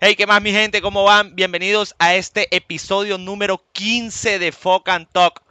Hey, ¿qué más mi gente? ¿Cómo van? Bienvenidos a este episodio número 15 de Fuck and Talk.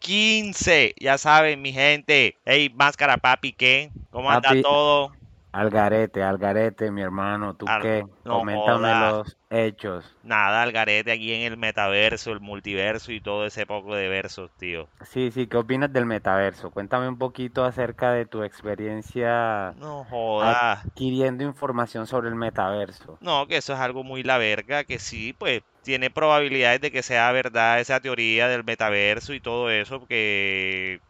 ¡15! Ya saben, mi gente. Hey, Máscara Papi, ¿qué? ¿Cómo anda Papi, todo? Algarete, Algarete, mi hermano, ¿tú Al- qué? no Coméntame joda. los hechos. Nada, al garete aquí en el metaverso, el multiverso y todo ese poco de versos, tío. Sí, sí, ¿qué opinas del metaverso? Cuéntame un poquito acerca de tu experiencia No joda. adquiriendo información sobre el metaverso. No, que eso es algo muy la verga, que sí, pues tiene probabilidades de que sea verdad esa teoría del metaverso y todo eso, porque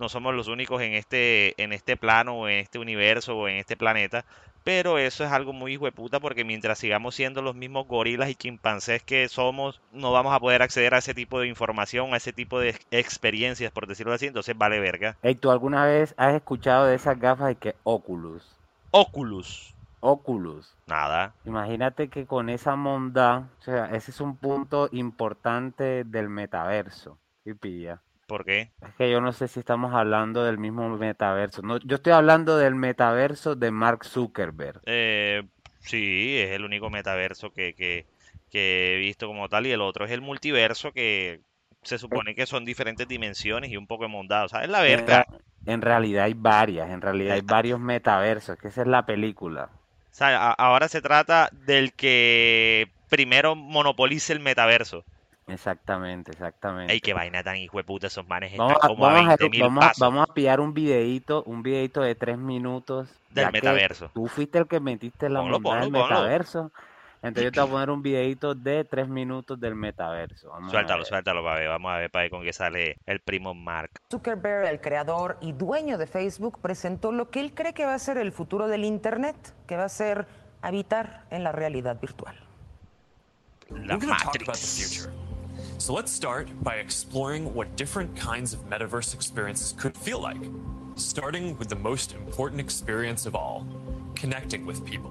no somos los únicos en este, en este plano o en este universo o en este planeta. Pero eso es algo muy hijueputa porque mientras sigamos siendo los mismos gorilas y chimpancés que somos, no vamos a poder acceder a ese tipo de información, a ese tipo de experiencias, por decirlo así. Entonces vale verga. Ey, ¿tú alguna vez has escuchado de esas gafas de que Oculus? Oculus. Oculus. Nada. Imagínate que con esa monda, o sea, ese es un punto importante del metaverso. Y pilla. ¿Por qué? Es que yo no sé si estamos hablando del mismo metaverso. No, yo estoy hablando del metaverso de Mark Zuckerberg. Eh, sí, es el único metaverso que, que, que he visto como tal. Y el otro es el multiverso que se supone que son diferentes dimensiones y un poco mondado. O sea, es la En, ra- en realidad hay varias, en realidad hay varios metaversos, que esa es la película. O sea, a- ahora se trata del que primero monopolice el metaverso. Exactamente, Ey, exactamente. qué vaina tan hijo de puta, esos manes Vamos están a, como a vamos a, 20 mil vamos a- pasos vamos a pillar un videíto, un videíto de tres minutos, del metaverso. tú fuiste el que metiste la Ponlo, del ponlo, ponlo. metaverso. Entonces yo te voy a poner un videíto de tres minutos del metaverso. Vamos Suéltalo, suéltalo, para ver. Vamos a ver para ver con qué sale el primo Mark. Zuckerberg, el creador y dueño de Facebook, presentó lo que él cree que va a ser el futuro del Internet, que va a ser habitar en la realidad virtual. La We're going to talk about the Matrix. So let's start by exploring what different kinds of metaverse experiences could feel like, starting with the most important experience of all connecting with people.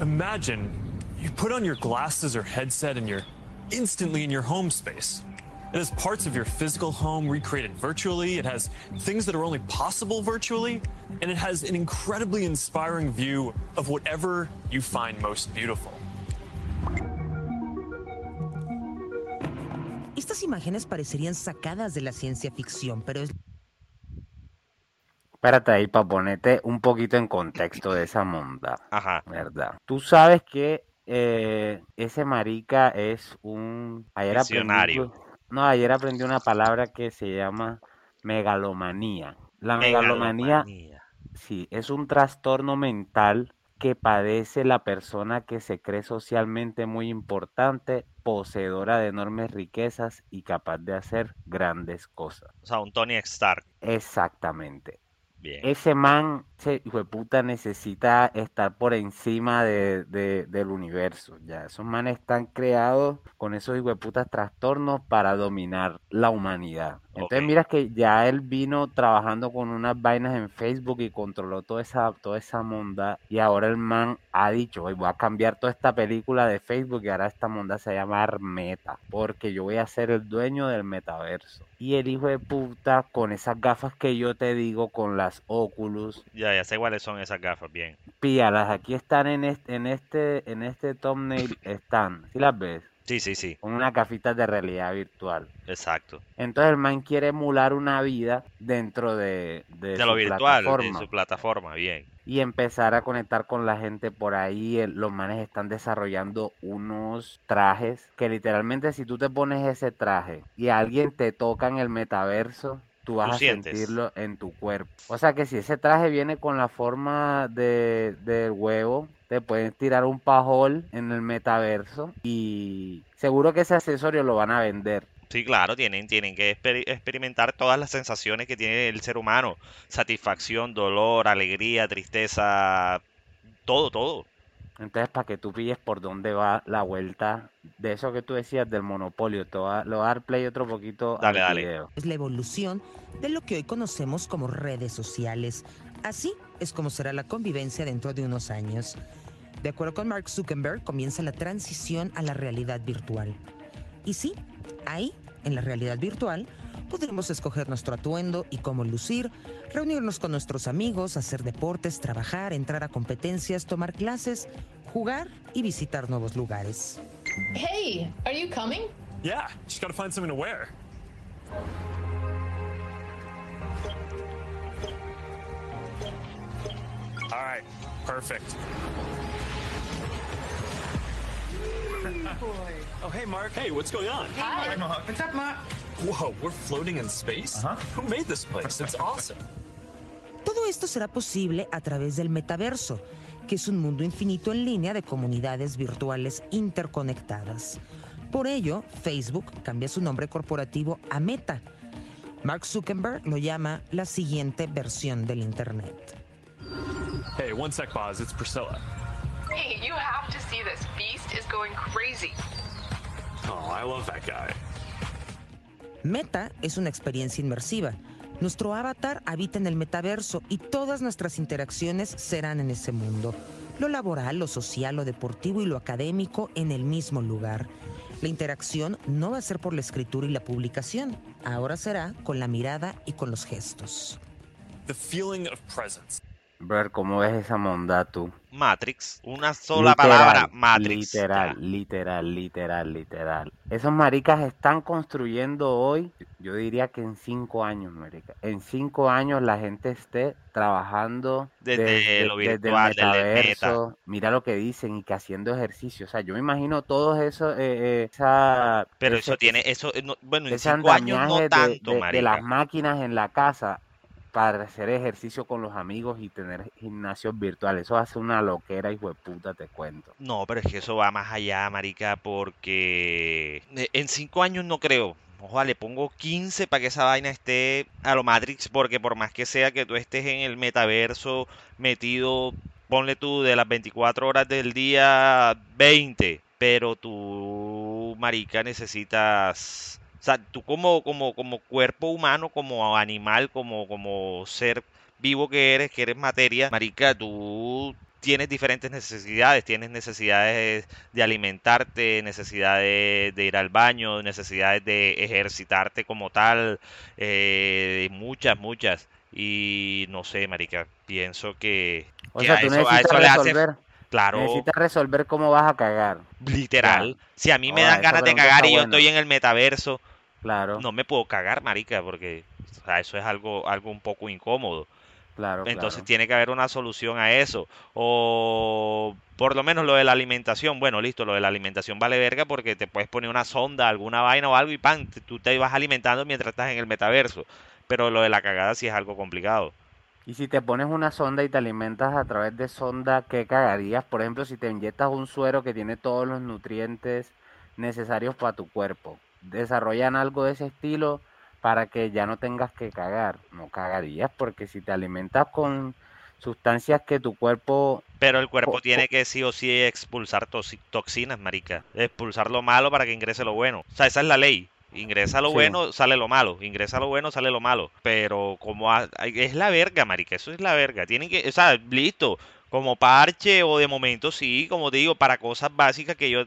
Imagine you put on your glasses or headset and you're instantly in your home space. It has parts of your physical home recreated virtually. It has things that are only possible virtually. And it has an incredibly inspiring view of whatever you find most beautiful. Estas imágenes parecerían sacadas de la ciencia ficción, pero es Espérate ahí para ponerte un poquito en contexto de esa monda. Ajá. ¿Verdad? Tú sabes que eh, ese marica es un... Ayer aprendí, Visionario. No, ayer aprendí una palabra que se llama megalomanía. La megalomanía, Megalomanía. sí, es un trastorno mental que padece la persona que se cree socialmente muy importante, poseedora de enormes riquezas y capaz de hacer grandes cosas. O sea, un Tony Stark. Exactamente. Ese man, ese hijo de puta, necesita estar por encima de, de- del universo. Ya, esos manes están creados con esos hijo de putas trastornos para dominar la humanidad. Entonces, Ok. mira que ya él vino trabajando con unas vainas en Facebook y controló toda esa, toda esa monda. Y ahora el man ha dicho, "Oye, voy a cambiar toda esta película de Facebook y ahora esta monda se va a llamar Meta. Porque yo voy a ser el dueño del metaverso. Y el hijo de puta, con esas gafas que yo te digo, con las Oculus, Ya, ya sé cuáles son esas gafas. Bien. píalas, aquí están en este, en este, en este thumbnail, están, ¿sí las ves? Sí, sí, sí. Con una gafitas de realidad virtual. Exacto. Entonces el man quiere emular una vida dentro de, de De lo su virtual, de plataforma su plataforma. Bien. y empezar a conectar con la gente por ahí. Los manes están desarrollando unos trajes que literalmente si tú te pones ese traje y alguien te toca en el metaverso, tú vas Tú a sientes. sentirlo en tu cuerpo. O sea que si ese traje viene con la forma de, del huevo, te pueden tirar un pajol en el metaverso y seguro que ese accesorio lo van a vender. Sí, claro, tienen, tienen que exper- experimentar todas las sensaciones que tiene el ser humano. Satisfacción, dolor, alegría, tristeza, todo, todo. Entonces, para que tú pilles por dónde va la vuelta de eso que tú decías del monopolio, te voy a, le voy a dar play otro poquito Dale, al dale. video. es la evolución de lo que hoy conocemos como redes sociales. Así es como será la convivencia dentro de unos años. De acuerdo con Mark Zuckerberg, comienza la transición a la realidad virtual. Y sí, ahí, en la realidad virtual, podremos escoger nuestro atuendo y cómo lucir, reunirnos con nuestros amigos, hacer deportes, trabajar, entrar a competencias, tomar clases, jugar y visitar nuevos lugares. Hey, are you coming? Yeah, just gotta find something to wear. All right, perfect. oh, hey, Mark. Hey, what's going on? Hi. What's up, Mark? Whoa, we're floating in space? Who made this place? It's awesome. Todo esto será posible a través del metaverso, que es un mundo infinito en línea de comunidades virtuales interconectadas. Por ello, Facebook cambia su nombre corporativo a Meta. Mark Zuckerberg lo llama la siguiente versión del Internet. Hey, one sec, Boz. It's Priscilla. Hey, you have to see this. Beast is going crazy. Oh, I love that guy. Meta es una experiencia inmersiva. Nuestro avatar habita en el metaverso y todas nuestras interacciones serán en ese mundo. Lo laboral, lo social, lo deportivo y lo académico en el mismo lugar. La interacción no va a ser por la escritura y la publicación, ahora será con la mirada y con los gestos. The feeling of presence. Cómo ves esa mondad tú. Matrix, una sola Literal, palabra, Matrix. Literal, Ya. literal, literal, literal. Esos maricas están construyendo hoy, yo diría que en cinco años, marica. En cinco años la gente esté trabajando Desde lo virtual, desde el metaverso. Mira lo que dicen y que haciendo ejercicio. O sea, yo me imagino todos esos, eh, eh, esa, Pero ese- eso tiene, eso, eh, no- bueno, en cinco años no de- tanto, de, de las máquinas en la casa para hacer ejercicio con los amigos y tener gimnasios virtuales. Eso hace una loquera, hijo de puta, te cuento. No, pero es que eso va más allá, marica, porque eh, en cinco años no creo. Ojalá le pongo 15 para que esa vaina esté a lo Matrix, porque por más que sea que tú estés en el metaverso metido, ponle tú de las 24 horas del día 20, pero tú, marica, necesitas, o sea, tú como, como, como cuerpo humano, como animal, como, como ser vivo que eres, que eres materia, marica, tú tienes diferentes necesidades, tienes necesidades de alimentarte, necesidades de ir al baño, necesidades de ejercitarte como tal, eh, muchas, muchas. Y no sé, marica, pienso que, O que sea, a tú eso, a eso le hace, resolver, claro, necesitas resolver cómo vas a cagar. literal. Si a mí me Ahora, dan ganas de cagar y yo estoy en el metaverso, Claro, no me puedo cagar, marica, porque o sea, eso es algo, algo un poco incómodo. claro, Entonces claro. tiene que haber una solución a eso. O por lo menos lo de la alimentación. Bueno, listo, lo de la alimentación vale verga porque te puedes poner una sonda, alguna vaina o algo y pan, tú te vas alimentando mientras estás en el metaverso. Pero lo de la cagada sí es algo complicado. Y si te pones una sonda y te alimentas a través de sonda, ¿qué cagarías? Por ejemplo, si te inyectas un suero que tiene todos los nutrientes necesarios para tu cuerpo. Desarrollan algo de ese estilo para que ya no tengas que cagar. No cagarías porque si te alimentas con sustancias que tu cuerpo... Pero el cuerpo Po- tiene que sí o sí expulsar toxi- toxinas, marica. Expulsar lo malo para que ingrese lo bueno. O sea, esa es la ley. Ingresa lo Sí. bueno, sale lo malo. Ingresa lo bueno, sale lo malo. Pero como es la verga, marica. Eso es la verga. Tienen que, o sea, listo. Como parche o de momento sí, como te digo, para cosas básicas que yo,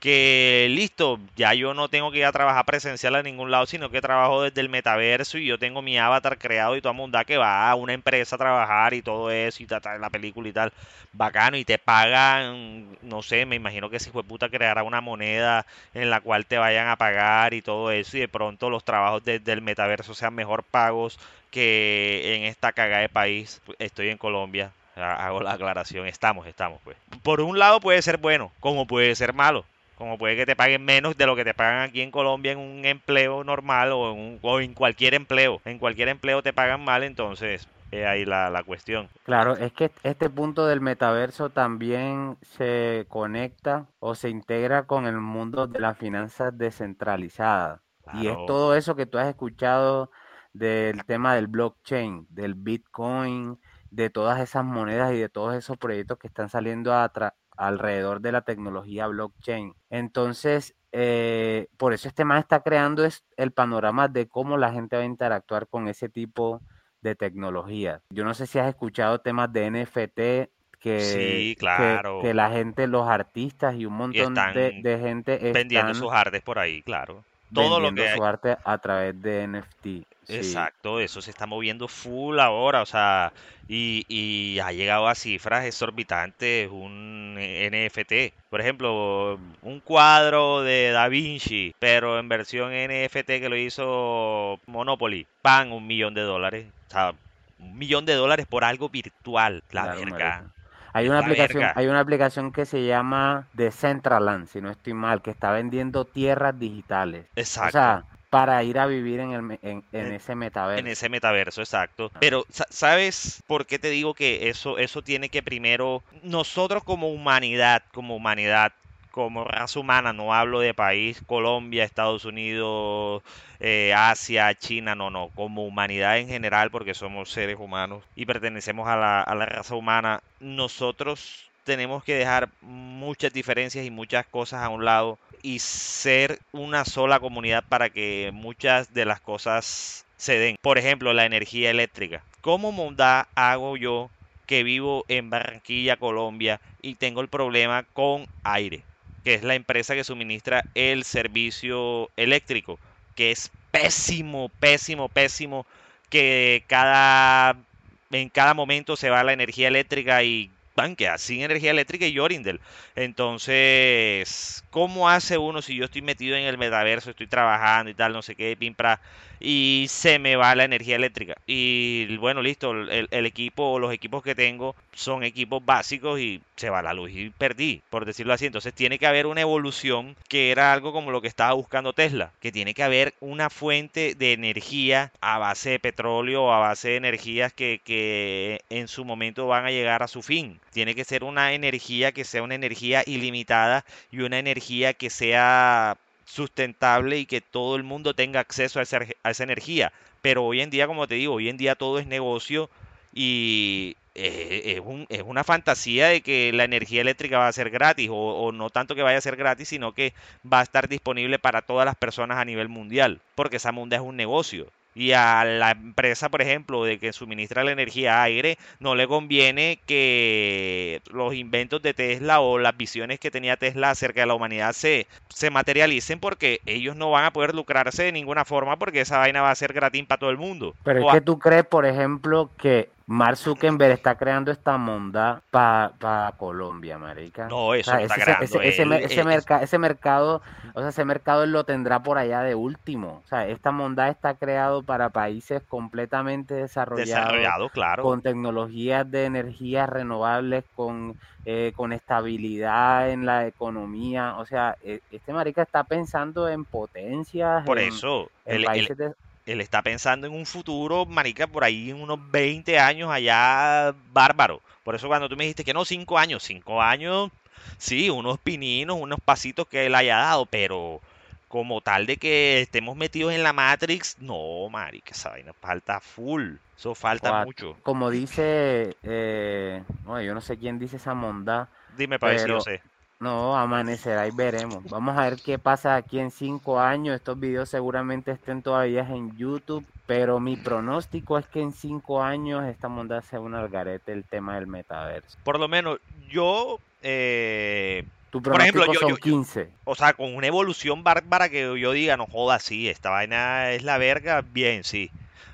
que listo, ya yo no tengo que ir a trabajar presencial a ningún lado, sino que trabajo desde el metaverso y yo tengo mi avatar creado y toda mundad que va a una empresa a trabajar y todo eso y ta, ta, la película y tal bacano y te pagan, no sé, me imagino que si fue puta creará una moneda en la cual te vayan a pagar y todo eso y de pronto los trabajos desde el metaverso sean mejor pagos que en esta cagada de país. Estoy en Colombia, ha- hago la aclaración, estamos, estamos pues. Por un lado puede ser bueno, como puede ser malo. Como puede que te paguen menos de lo que te pagan aquí en Colombia en un empleo normal o en, un- o en cualquier empleo. En cualquier empleo te pagan mal, entonces es ahí la, la cuestión. Claro, es que este punto del metaverso también se conecta o se integra con el mundo de las finanzas descentralizadas. Y es todo eso que tú has escuchado del tema del blockchain, del Bitcoin, de todas esas monedas y de todos esos proyectos que están saliendo a tra- alrededor de la tecnología blockchain. Entonces, eh, por eso este man está creando es el panorama de cómo la gente va a interactuar con ese tipo de tecnología. Yo no sé si has escuchado temas de NFT que, Sí, claro. que la gente, los artistas y un montón de, gente vendiendo están sus artes por ahí, claro. Todo lo vendiendo que su arte a través de NFT. Sí, Exacto, eso se está moviendo full ahora, o sea, y, y ha llegado a cifras exorbitantes un NFT. Por ejemplo, un cuadro de Da Vinci, pero en versión NFT que lo hizo Monopoly, pan, un millón de dólares. O sea, un millón de dólares por algo virtual, la claro, verga. Hay una la aplicación, verga. hay una aplicación que se llama Decentraland, si no estoy mal, que está vendiendo tierras digitales. O Exacto. sea, para ir a vivir en el en, en En- ese En metaverso. ese metaverso, exacto. Pero, sa- ¿sabes por qué te digo que eso, eso tiene que primero, nosotros como humanidad, como humanidad, como raza humana, no hablo de país, Colombia, Estados Unidos, eh, Asia, China, no, no, como humanidad en general, porque somos seres humanos y pertenecemos a la, a la raza humana, nosotros tenemos que dejar muchas diferencias y muchas cosas a un lado y ser una sola comunidad para que muchas de las cosas se den. Por ejemplo, la energía eléctrica. ¿Cómo hago yo que vivo en Barranquilla, Colombia y tengo el problema con aire, que es la empresa que suministra el servicio eléctrico, que es pésimo, pésimo, pésimo, que cada en cada momento se va la energía eléctrica y van queda sin energía eléctrica y Yorindel. Entonces, ¿cómo hace uno si yo estoy metido en el metaverso, estoy trabajando y tal, no sé qué, pim, pra, y se me va la energía eléctrica? Y bueno, listo, el, el equipo, los equipos que tengo son equipos básicos y se va la luz y perdí, por decirlo así. Entonces tiene que haber una evolución que era algo como lo que estaba buscando Tesla, que tiene que haber una fuente de energía a base de petróleo o a base de energías que, que en su momento van a llegar a su fin. Tiene que ser una energía que sea una energía ilimitada y una energía que sea sustentable y que todo el mundo tenga acceso a esa, esa energía. Pero hoy en día, como te digo, hoy en día todo es negocio y eh, es, un- es una fantasía de que la energía eléctrica va a ser gratis o, o no tanto que vaya a ser gratis, sino que va a estar disponible para todas las personas a nivel mundial, porque esa munda es un negocio. Y a la empresa, por ejemplo, de que suministra la energía a aire, no le conviene que los inventos de Tesla o las visiones que tenía Tesla acerca de la humanidad se, se materialicen porque ellos no van a poder lucrarse de ninguna forma porque esa vaina va a ser gratis para todo el mundo. Pero O es a- que tú crees, por ejemplo, que Mark Zuckerberg está creando esta monda para Colombia, marica. No, O eso sea, lo está ese, creando ese, ese, él, mer- ese eh, merca- ese mercado, o sea, ese mercado él lo tendrá por allá de último. O sea, esta monda está creado para países completamente desarrollados, desarrollado, claro. con tecnologías de energías renovables, con, eh, con estabilidad en la economía. O sea, e- este marica está pensando en potencias, Por en, eso, en él- países de- él está pensando en un futuro, marica, por ahí en unos 20 años allá bárbaro. Por eso cuando tú me dijiste que no, 5 años, 5 años, sí, unos pininos, unos pasitos que él haya dado, pero como tal de que estemos metidos en la Matrix, no, marica, esa vaina falta full. Eso falta mucho. como dice, eh, bueno, yo no sé quién dice esa monda, Dime para ver si yo pero sé. No, amanecerá y veremos. Vamos a ver qué pasa aquí en cinco años. Estos videos seguramente estén todavía en YouTube, pero mi pronóstico es que en cinco años esta monda sea un algarete el tema del metaverso. Por lo menos yo, eh, Tu por ejemplo, pronóstico yo, son yo, yo, 15. o sea, con una evolución bárbara que yo diga, no joda, sí, esta vaina es la verga, bien, sí.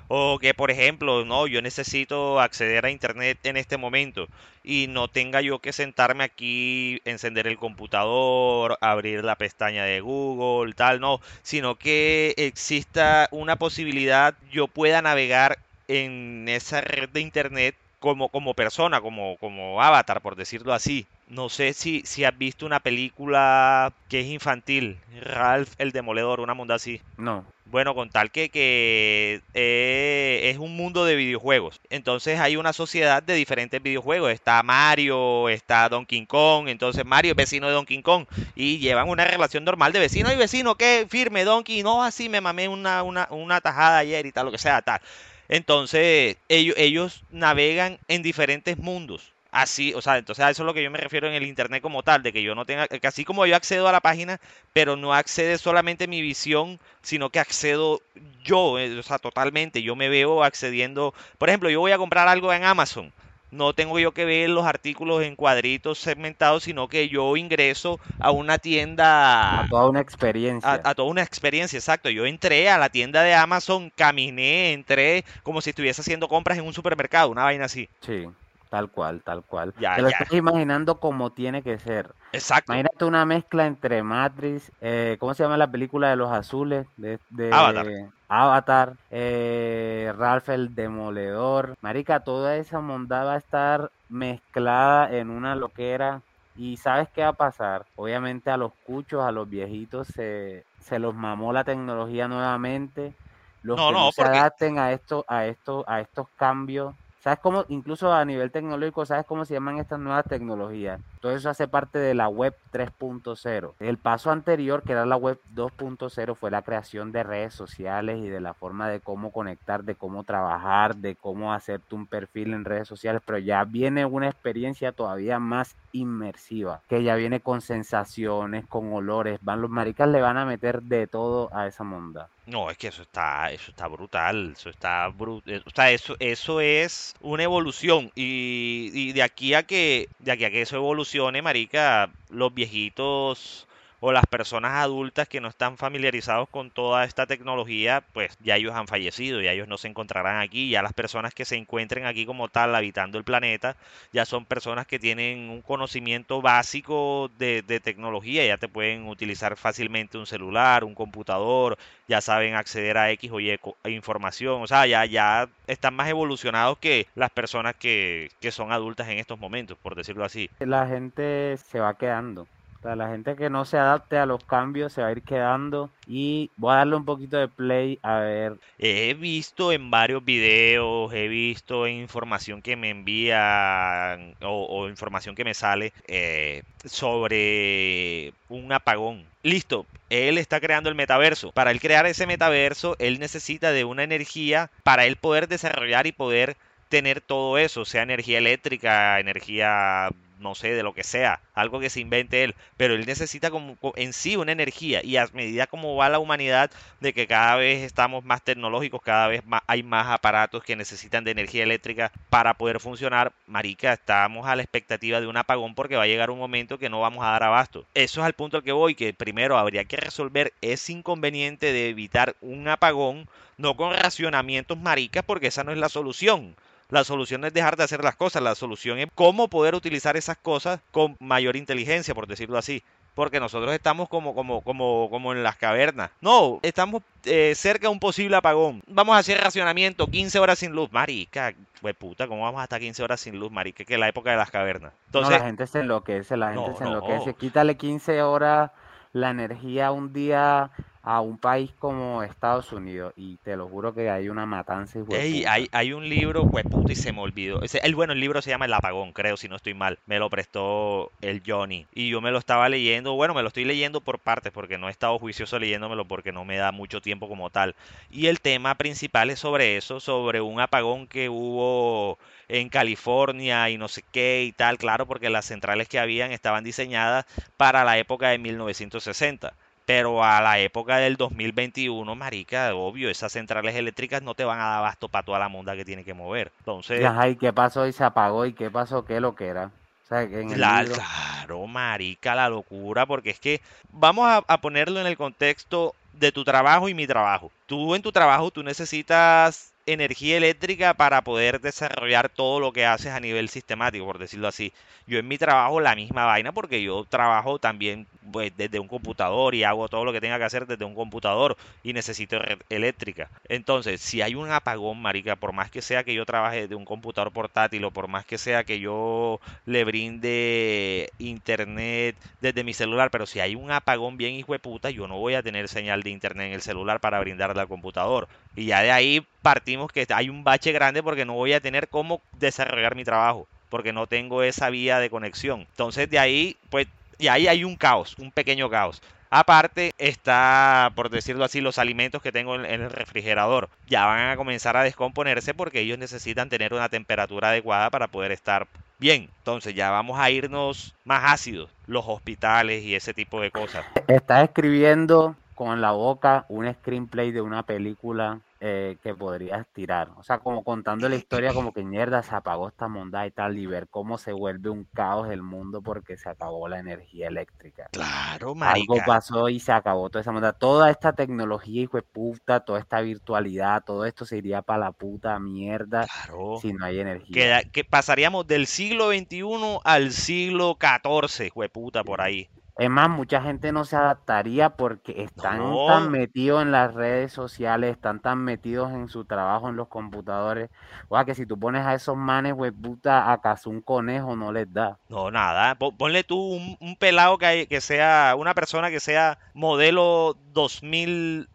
O que, por ejemplo, no, yo necesito acceder a internet en este momento y no tenga yo que sentarme aquí, encender el computador, abrir la pestaña de Google, tal, no, sino que exista una posibilidad, yo pueda navegar en esa red de internet como, como persona, como, como avatar, por decirlo así. No sé si, si has visto una película que es infantil, Ralph el Demoledor, una monda así. No, Bueno, con tal que, que eh, es un mundo de videojuegos. Entonces hay una sociedad de diferentes videojuegos. Está Mario, está Donkey Kong. Entonces Mario es vecino de Donkey Kong. Y llevan una relación normal de vecino y vecino. ¿Qué? Firme, Donkey. No, así me mamé una, una, una tajada ayer y tal, lo que sea, tal. Entonces ellos, ellos navegan en diferentes mundos. Así, o sea, entonces a eso es lo que yo me refiero en el internet como tal, de que yo no tenga, que así como yo accedo a la página, pero no accede solamente mi visión, sino que accedo yo, eh, o sea, totalmente, yo me veo accediendo, por ejemplo, yo voy a comprar algo en Amazon, no tengo yo que ver los artículos en cuadritos segmentados, sino que yo ingreso a una tienda, A toda una experiencia. a, a toda una experiencia, exacto. Yo entré a la tienda de Amazon, caminé, entré como si estuviese haciendo compras en un supermercado, una vaina así. Sí, tal cual, tal cual. Ya, Te lo ya. estás imaginando como tiene que ser. Exacto. Imagínate una mezcla entre Matrix, eh, ¿cómo se llama la película de los azules? De, de Avatar. Avatar, eh, Ralph el Demoledor. Marica, toda esa mondad va a estar mezclada en una loquera. Y ¿sabes qué va a pasar? Obviamente a los cuchos, a los viejitos se, se los mamó la tecnología nuevamente. Los No, que no, no se porque- adapten a esto, a esto, a estos cambios. ¿Sabes cómo, incluso a nivel tecnológico, sabes cómo se llaman estas nuevas tecnologías? Todo eso hace parte de la web 3.0. El paso anterior, que era la web 2.0, fue la creación de redes sociales y de la forma de cómo conectar, de cómo trabajar, de cómo hacerte un perfil en redes sociales, pero ya viene una experiencia todavía más inmersiva, que ya viene con sensaciones, con olores, van los maricas le van a meter de todo a esa monda. No, es que eso está, eso está brutal, eso está brutal, o sea, eso, eso es una evolución y, y de aquí a que, de aquí a que eso evolucione, marica, los viejitos o las personas adultas que no están familiarizados con toda esta tecnología, pues ya ellos han fallecido, ya ellos no se encontrarán aquí, ya las personas que se encuentren aquí como tal habitando el planeta, ya son personas que tienen un conocimiento básico de, de tecnología, ya te pueden utilizar fácilmente un celular, un computador, ya saben acceder a X o Y información, o sea, ya, ya están más evolucionados que las personas que, que son adultas en estos momentos, por decirlo así. La gente se va quedando. La gente que no se adapte a los cambios se va a ir quedando. Y voy a darle un poquito de play a ver. He visto en varios videos, he visto información que me envían o, o información que me sale eh, sobre un apagón. Listo, él está creando el metaverso. Para él crear ese metaverso, él necesita de una energía para él poder desarrollar y poder tener todo eso, sea energía eléctrica, energía, no sé, de lo que sea, algo que se invente él, pero él necesita como co- en sí una energía y a medida como va la humanidad de que cada vez estamos más tecnológicos, cada vez más, hay más aparatos que necesitan de energía eléctrica para poder funcionar, marica, estamos a la expectativa de un apagón porque va a llegar un momento que no vamos a dar abasto. Eso es al punto al que voy, que primero habría que resolver ese inconveniente de evitar un apagón, no con racionamientos maricas, porque esa no es la solución. La solución no es dejar de hacer las cosas, la solución es cómo poder utilizar esas cosas con mayor inteligencia, por decirlo así. Porque nosotros estamos como, como, como, como en las cavernas. No, estamos eh, cerca de un posible apagón. Vamos a hacer racionamiento, 15 horas sin luz. Marica, pues puta, ¿cómo vamos a estar 15 horas sin luz, marica? Que es la época de las cavernas. No, Entonces, la gente se enloquece, la gente No, se no. enloquece. Quítale 15 horas la energía un día a un país como Estados Unidos. Y te lo juro que hay una matanza. Ey, puta. hay, hay un libro, pues puta, y se me olvidó. Ese, el, bueno, el libro se llama El Apagón, creo, si no estoy mal. Me lo prestó el Johnny. Y yo me lo estaba leyendo, bueno, me lo estoy leyendo por partes, porque no he estado juicioso leyéndomelo, porque no me da mucho tiempo como tal. Y el tema principal es sobre eso, sobre un apagón que hubo en California y no sé qué y tal, claro, porque las centrales que habían estaban diseñadas para la época de 1960. Pero a la época del 2021, marica, obvio, esas centrales eléctricas no te van a dar abasto para toda la monda que tiene que mover. Entonces, ajá, ¿y qué pasó? Y se apagó. ¿Y qué pasó? ¿Qué lo que era? O sea, que en el la- claro, marica, la locura, porque es que vamos a, a ponerlo en el contexto de tu trabajo y mi trabajo. Tú en tu trabajo, tú necesitas energía eléctrica para poder desarrollar todo lo que haces a nivel sistemático, por decirlo así. Yo en mi trabajo la misma vaina porque yo trabajo también pues, desde un computador y hago todo lo que tenga que hacer desde un computador y necesito red eléctrica. Entonces, si hay un apagón, marica, por más que sea que yo trabaje desde un computador portátil o por más que sea que yo le brinde internet desde mi celular, pero si hay un apagón bien hijo de puta, yo no voy a tener señal de internet en el celular para brindarle al computador. Y ya de ahí partimos que hay un bache grande porque no voy a tener cómo desarrollar mi trabajo, porque no tengo esa vía de conexión. Entonces de ahí, pues, y ahí hay un caos, un pequeño caos. Aparte está, por decirlo así, los alimentos que tengo en, el refrigerador. Ya van a comenzar a descomponerse porque ellos necesitan tener una temperatura adecuada para poder estar Bien, entonces ya vamos a irnos más ácidos, los hospitales y ese tipo de cosas. Estás escribiendo con la boca un screenplay de una película eh, que podrías tirar. O sea, como contando la historia como que mierda, se apagó esta monda y tal, y ver cómo se vuelve un caos el mundo porque se acabó la energía eléctrica. Claro, Algo pasó y se acabó toda esa monda. Toda esta tecnología, hijo de puta, toda esta virtualidad, todo esto se iría para la puta mierda Claro. si no hay energía. Que, que pasaríamos del siglo XXI al siglo XIV, jueputa, por ahí. Es más, mucha gente no se adaptaría porque están No. tan metidos en las redes sociales, están tan metidos en su trabajo en los computadores. O sea, que si tú pones a esos manes, güey, puta, acaso un conejo no les da. No, nada. Po- Ponle tú un, un pelado que, hay- que sea, una persona que sea modelo 2000,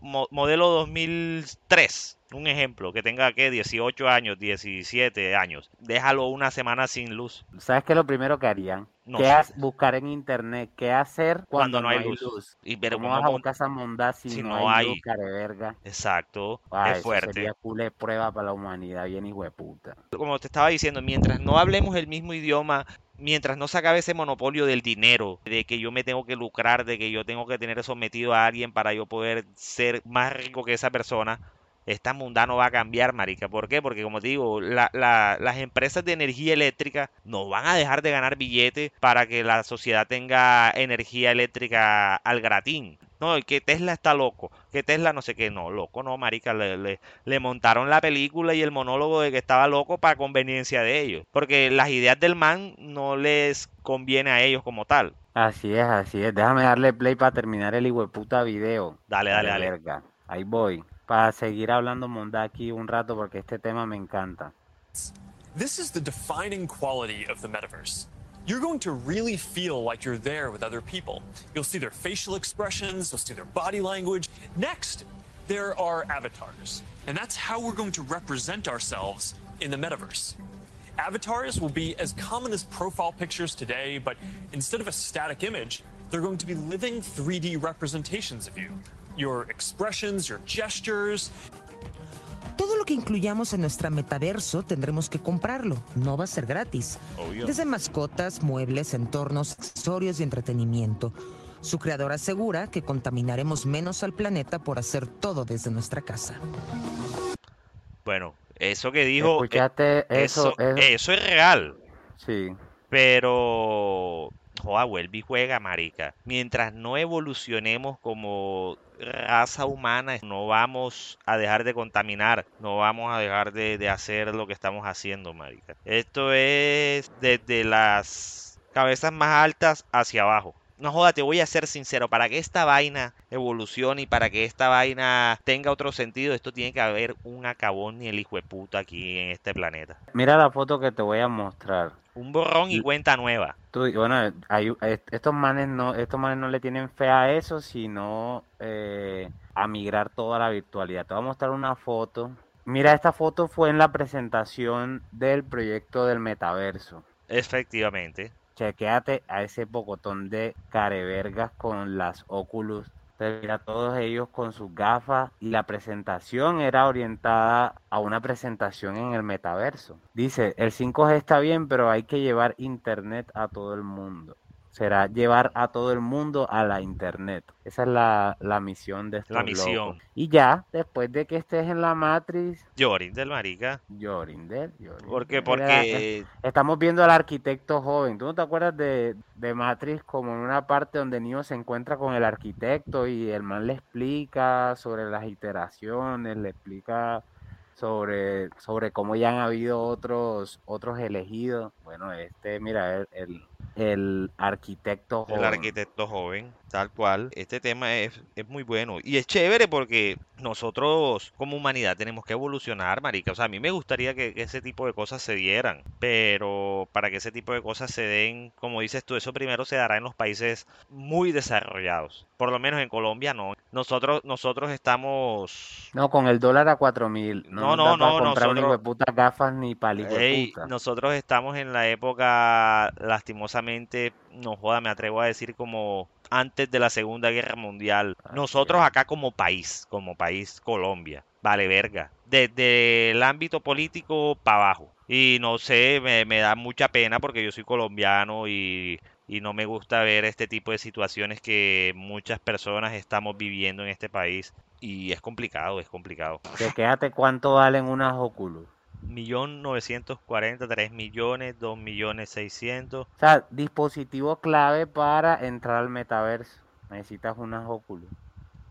mo- modelo 2003. Un ejemplo, que tenga, ¿qué? 18 años, 17 años. Déjalo una semana sin luz. ¿Sabes qué es lo primero que harían? No ¿Qué sé. ha- buscar en internet? ¿Qué hacer cuando, Cuando no hay luz. Y pero ¿Cómo ¿cómo vas a buscar esa mondad si, si no, no hay, hay? luz, careverga? Exacto, Ah, es fuerte. sería de prueba para la humanidad, bien hijo de puta. como te estaba diciendo, mientras no hablemos el mismo idioma, mientras no se acabe ese monopolio del dinero, de que yo me tengo que lucrar, de que yo tengo que tener sometido a alguien para yo poder ser más rico que esa persona, esta mundana no va a cambiar, marica. ¿Por qué? Porque como te digo, la- la- las empresas de energía eléctrica no van a dejar de ganar billetes para que la sociedad tenga energía eléctrica al gratín. No, que Tesla está loco, que Tesla no sé qué, no, loco no, marica, le, le- le montaron la película y el monólogo de que estaba loco para conveniencia de ellos. Porque las ideas del man no les conviene a ellos como tal. Así es, así es. Déjame darle play para terminar el hijo puta video. Dale, dale, dale. verga. Ahí voy. Para seguir hablando un rato porque este tema me encanta. This is the defining quality of the metaverse. You're going to really feel like you're there with other people. You'll see their facial expressions, you'll see their body language. Next, there are avatars. And that's how we're going to represent ourselves in the metaverse. Avatars will be as common as profile pictures today, but instead of a static image, they're going to be living 3D representations of you. Your expressions, your gestures, Todo lo que incluyamos en nuestra metaverso tendremos que comprarlo. No va a ser gratis. Desde mascotas, muebles, entornos, accesorios y entretenimiento. Su creador asegura que contaminaremos menos al planeta por hacer todo desde nuestra casa. Bueno, eso que dijo, eh, ¿Escuchaste eso? eso, es- eso es real. Sí. Pero, joda, vuelve y juega, marica. Mientras no evolucionemos como raza humana, no vamos a dejar de contaminar, no vamos a dejar de, de hacer lo que estamos haciendo, marica. Esto es desde las cabezas más altas hacia abajo. No joda, te voy a ser sincero, para que esta vaina evolucione y para que esta vaina tenga otro sentido, esto tiene que haber un acabón y el hijo de puta aquí en este planeta. Mira la foto que te voy a mostrar. Un borrón y cuenta nueva. Tú, bueno, hay- estos manes no, estos manes no le tienen fe a eso, sino eh, a migrar toda la virtualidad. Te voy a mostrar una foto. Mira, esta foto fue en la presentación del proyecto del metaverso. Efectivamente. Chequéate a ese pocotón de carevergas con las Oculus. Entonces, mira, todos ellos con sus gafas y la presentación era orientada a una presentación en el metaverso. Dice, el 5G está bien, pero hay que llevar internet a todo el mundo. Será llevar a todo el mundo a la internet. Esa es la, la misión de estos La locos. misión. Y ya, después de que estés en la Matrix, Llorin del marica. Jorindel, Jorindel. Porque, porque, Estamos viendo al arquitecto joven. ¿Tú no te acuerdas de, de Matrix como en una parte donde Neo se encuentra con el arquitecto y el man le explica sobre las iteraciones, le explica sobre, sobre cómo ya han habido otros, otros elegidos? Bueno, este, mira, el, el, el arquitecto el joven. arquitecto joven, tal cual, este tema es, es muy bueno. Y es chévere porque nosotros como humanidad tenemos que evolucionar, marica. O sea, a mí me gustaría que, que ese tipo de cosas se dieran. Pero para que ese tipo de cosas se den, como dices tú, eso primero se dará en los países muy desarrollados. Por lo menos en Colombia no. Nosotros, nosotros estamos No, con el dólar a cuatro mil. No, nos no, para no, comprar nosotros- hijueputa gafas ni el hijueputa. nosotros estamos en la época, lastimosamente, no joda, me atrevo a decir como antes de la Segunda Guerra Mundial. Así Nosotros acá como país, como país Colombia, vale verga. Desde el ámbito político para abajo. Y no sé, me, me da mucha pena porque yo soy colombiano y, y no me gusta ver este tipo de situaciones que muchas personas estamos viviendo en este país. Y es complicado, es complicado. Que quédate cuánto valen unas Oculus. Millón novecientos cuarenta, tres millones, dos millones seiscientos. O sea, dispositivo clave para entrar al metaverso. Necesitas unas Oculus.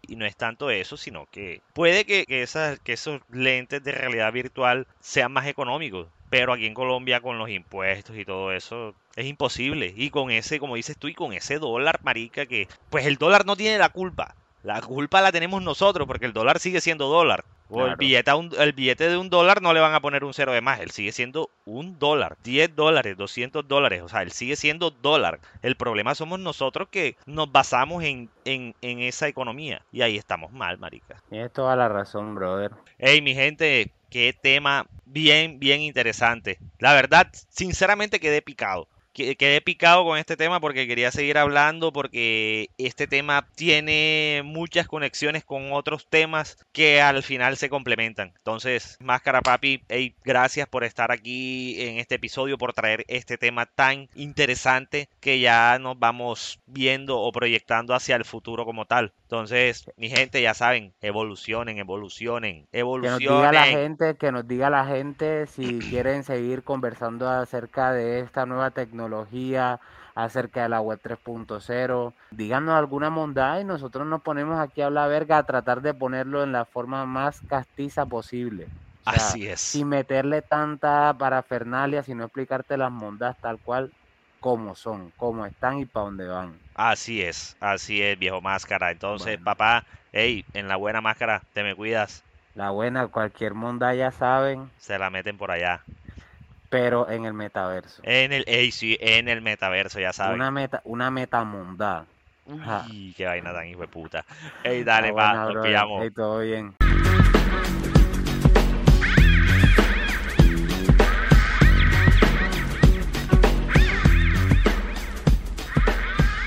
Y no es tanto eso, sino que puede que, que, esas, que esos lentes de realidad virtual sean más económicos. Pero aquí en Colombia con los impuestos y todo eso es imposible. Y con ese, como dices tú, y con ese dólar, marica, que pues el dólar no tiene la culpa. La culpa la tenemos nosotros porque el dólar sigue siendo dólar. O el, Claro. billete a un- el billete de un dólar no le van a poner un cero de más. Él sigue siendo un dólar, 10 dólares, 200 dólares. O sea, él sigue siendo dólar. El problema somos nosotros que nos basamos en, en, en esa economía. Y ahí estamos mal, marica. Tienes toda la razón, brother. Hey, mi gente, qué tema bien, bien interesante. La verdad, sinceramente quedé picado. Que- Quedé picado con este tema porque quería seguir hablando porque este tema tiene muchas conexiones con otros temas que al final se complementan. Entonces, Máscara Papi, hey, gracias por estar aquí en este episodio, por traer este tema tan interesante que ya nos vamos viendo o proyectando hacia el futuro como tal. Entonces, mi gente, ya saben, evolucionen, evolucionen, Que nos diga la evolucionen. gente, que nos diga la gente si quieren seguir conversando acerca de esta nueva tecnología, acerca de la web 3.0. Díganos alguna bondad y nosotros nos ponemos aquí a hablar verga, a tratar de ponerlo en la forma más castiza posible. O sea, Así es. sin meterle tanta parafernalia, sino explicarte las mondas tal cual como son, como están y para dónde van. Así es, así es, viejo máscara. Entonces, Bueno. papá, hey, en la buena máscara, te me cuidas. La buena, cualquier monda ya saben, Se la meten por allá. Pero en el metaverso. En el, ey, sí, en el metaverso, ya saben. Una meta, una metamondad. Ajá. Uy, qué vaina tan hijo de puta. Ey, dale, buena, nos pillamos. Ey, todo bien.